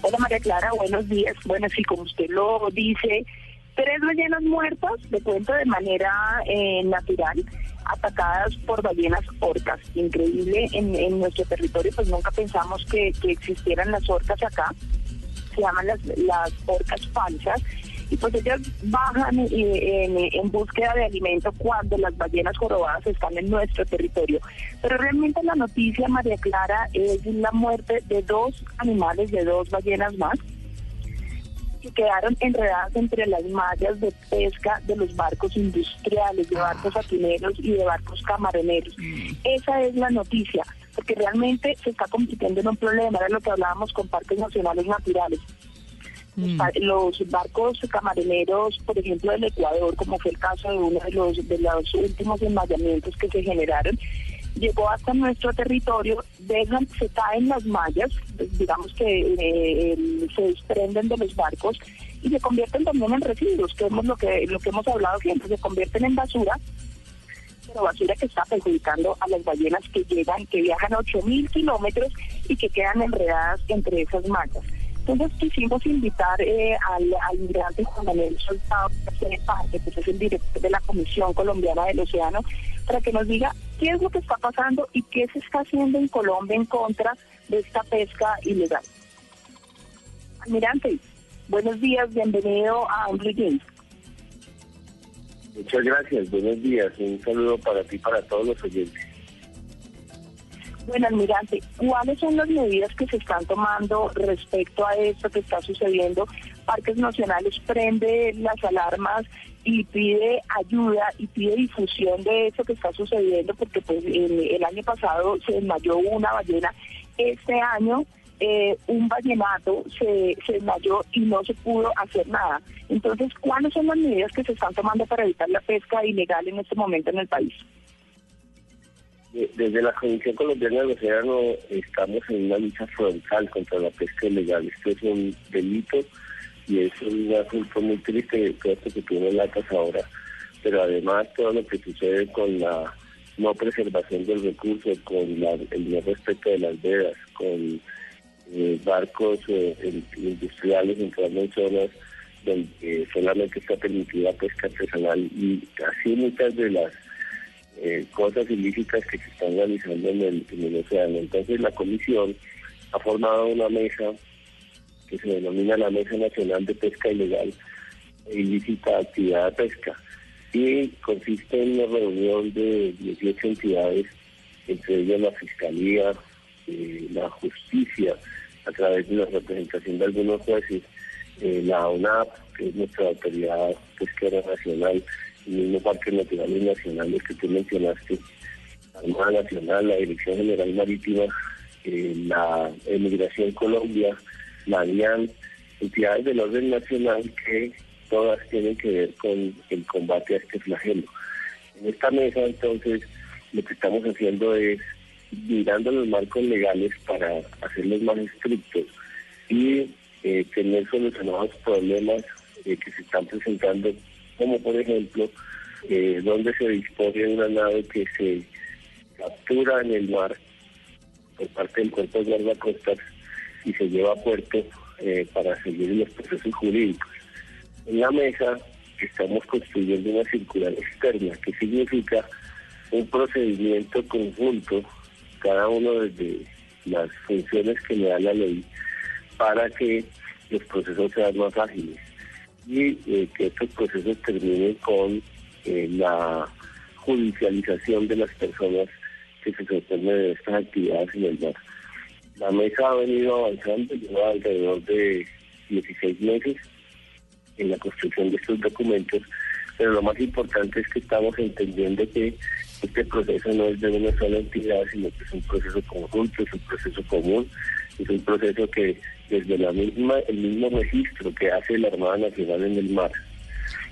Hola María Clara, buenos días. Bueno, sí, como usted lo dice, tres ballenas muertas, de cuento de manera eh, natural, atacadas por ballenas orcas. Increíble, en, nuestro territorio pues nunca pensamos que, existieran las orcas acá. Se llaman las, las orcas falsas y pues ellas bajan eh, en, búsqueda de alimento cuando las ballenas jorobadas están en nuestro territorio. Pero realmente la noticia, María Clara, es la muerte de dos animales, de dos ballenas más que quedaron enredadas entre las mallas de pesca de los barcos industriales, de barcos atineros y de barcos camaroneros. Mm. Esa es la noticia, porque realmente se está convirtiendo en un problema, era lo que hablábamos con parques nacionales naturales. Mm. Los barcos camaroneros, por ejemplo, del Ecuador, como fue el caso de uno de los, de los últimos enmayamientos que se generaron, llegó hasta nuestro territorio, dejan, se caen las mallas, digamos que eh, se desprenden de los barcos y se convierten también en residuos, que es lo que, lo que hemos hablado siempre, se convierten en basura, pero basura que está perjudicando a las ballenas que llegan, que viajan a 8.000 kilómetros y que quedan enredadas entre esas mallas. Entonces quisimos invitar eh, al, almirante Juan Manuel Soltado, que que es el director de la Comisión Colombiana del Océano, para que nos diga qué es lo que está pasando y qué se está haciendo en Colombia en contra de esta pesca ilegal. Almirante, buenos días, bienvenido a Jeans. Muchas gracias, buenos días, un saludo para ti y para todos los oyentes. Bueno, almirante, ¿cuáles son las medidas que se están tomando respecto a esto que está sucediendo? Parques Nacionales prende las alarmas y pide ayuda y pide difusión de eso que está sucediendo porque pues el año pasado se desmayó una ballena. Este año eh, un ballenato se, se desmayó y no se pudo hacer nada. Entonces, ¿cuáles son las medidas que se están tomando para evitar la pesca ilegal en este momento en el país? Desde la Comisión Colombiana del Océano estamos en una lucha frontal contra la pesca ilegal. Esto es un delito y es un asunto muy triste todo esto que tiene latas ahora. Pero además todo lo que sucede con la no preservación del recurso, con el no respeto de las vedas, con eh, barcos eh, industriales entrando en zonas donde solamente está permitida pesca artesanal y así muchas de las eh, cosas ilícitas que se están realizando en el, en océano. Entonces la comisión ha formado una mesa que se denomina la Mesa Nacional de Pesca Ilegal e Ilícita Actividad de Pesca y consiste en una reunión de 18 entidades, entre ellas la Fiscalía, eh, la Justicia, a través de la representación de algunos jueces, eh, la ONAP, que es nuestra autoridad pesquera nacional, mismo Parques Naturales Nacionales que tú mencionaste, la Armada Nacional, la Dirección General Marítima, eh, la Emigración Colombia, la entidades del orden nacional que todas tienen que ver con el combate a este flagelo. En esta mesa entonces lo que estamos haciendo es mirando los marcos legales para hacerlos más estrictos y eh, tener solucionados problemas eh, que se están presentando como por ejemplo eh, donde se dispone una nave que se captura en el mar por parte del cuerpo de guardacostas y se lleva a puerto eh, para seguir los procesos jurídicos. En la mesa estamos construyendo una circular externa, que significa un procedimiento conjunto, cada uno desde las funciones que le da la ley, para que los procesos sean más ágiles y eh, que estos procesos terminen con eh, la judicialización de las personas que se sostienen de estas actividades en el mar. La mesa ha venido avanzando, lleva alrededor de 16 meses en la construcción de estos documentos, pero lo más importante es que estamos entendiendo que este proceso no es de una sola entidad, sino que es un proceso conjunto, es un proceso común, es un proceso que desde la misma el mismo registro que hace la Armada Nacional en el mar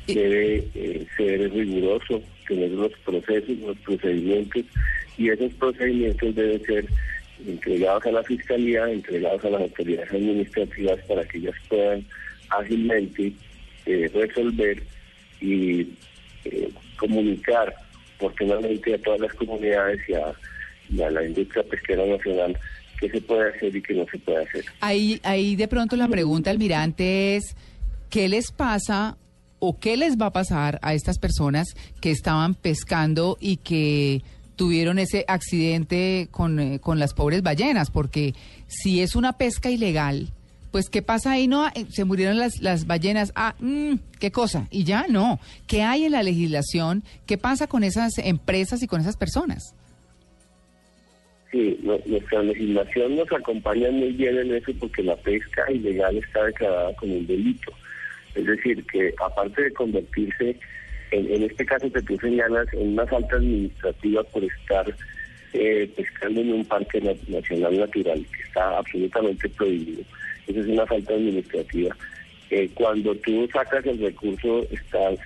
debe eh, ser riguroso, tener los procesos, los procedimientos, y esos procedimientos deben ser entregados a la Fiscalía, entregados a las autoridades administrativas para que ellas puedan ágilmente eh, resolver y eh, comunicar oportunamente a todas las comunidades y a, la industria pesquera nacional qué se puede hacer y qué no se puede hacer. Ahí, ahí de pronto la pregunta, almirante, es ¿qué les pasa o qué les va a pasar a estas personas que estaban pescando y que tuvieron ese accidente con, eh, con las pobres ballenas? Porque si es una pesca ilegal, pues ¿qué pasa ahí? No, eh, se murieron las, las ballenas. Ah, mm, ¿qué cosa? Y ya no. ¿Qué hay en la legislación? ¿Qué pasa con esas empresas y con esas personas? Sí, nuestra legislación nos acompaña muy bien en eso porque la pesca ilegal está declarada como un delito. Es decir, que aparte de convertirse, en, este caso que tú señalas, en una falta administrativa por estar eh, pescando en un parque nacional natural, que está absolutamente prohibido, esa es una falta administrativa. Eh, cuando tú sacas el recurso, estás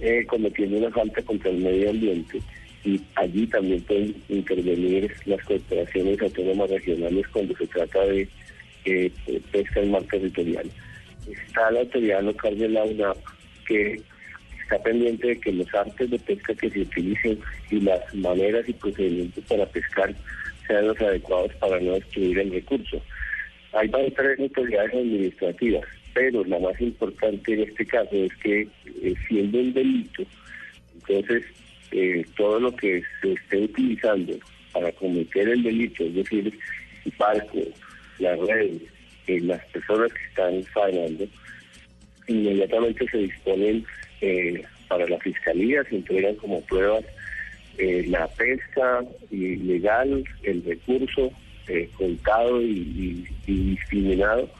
eh, cometiendo una falta contra el medio ambiente y allí también pueden intervenir las corporaciones autónomas regionales cuando se trata de eh, pesca en mar territorial. Está la autoridad local de la UNAP que está pendiente de que los artes de pesca que se utilicen y las maneras y procedimientos para pescar sean los adecuados para no destruir el recurso. Hay tres autoridades administrativas, pero la más importante en este caso es que eh, siendo un delito, entonces eh, todo lo que se esté utilizando para cometer el delito, es decir, el barco, la red, eh, las personas que están fallando, inmediatamente se disponen eh, para la fiscalía, se entregan como pruebas la pesca ilegal, el recurso contado y, y discriminado,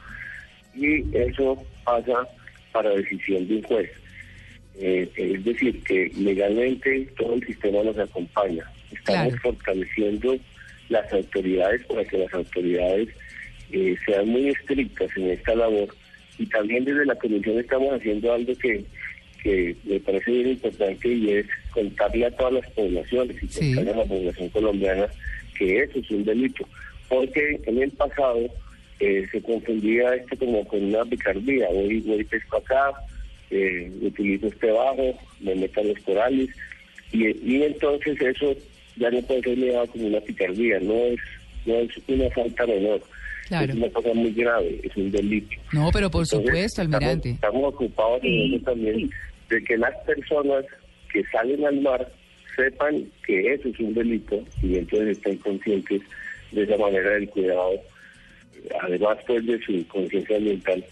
y eso pasa para decisión de un juez. Eh, es decir, que legalmente todo el sistema nos acompaña. Estamos fortaleciendo las autoridades para que las autoridades eh, sean muy estrictas en esta labor. Y también desde la Comisión estamos haciendo algo que, que me parece bien importante y es contarle a todas las poblaciones y contarle a la población colombiana que eso es un delito. Porque en el pasado eh, se confundía esto como con una picardía. Hoy, hoy pesco acá, eh, utilizo este bajo, me meto a los corales y, entonces eso ya no puede ser mirado como una picardía, no es, no es una falta menor. Es una cosa muy grave, es un delito. No, pero por supuesto, almirante. Estamos, ocupados eso también, de que las personas que salen al mar sepan que eso es un delito y entonces estén conscientes de esa manera del cuidado, además pues de su conciencia ambiental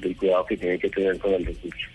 del cuidado que tiene que tener con el recurso.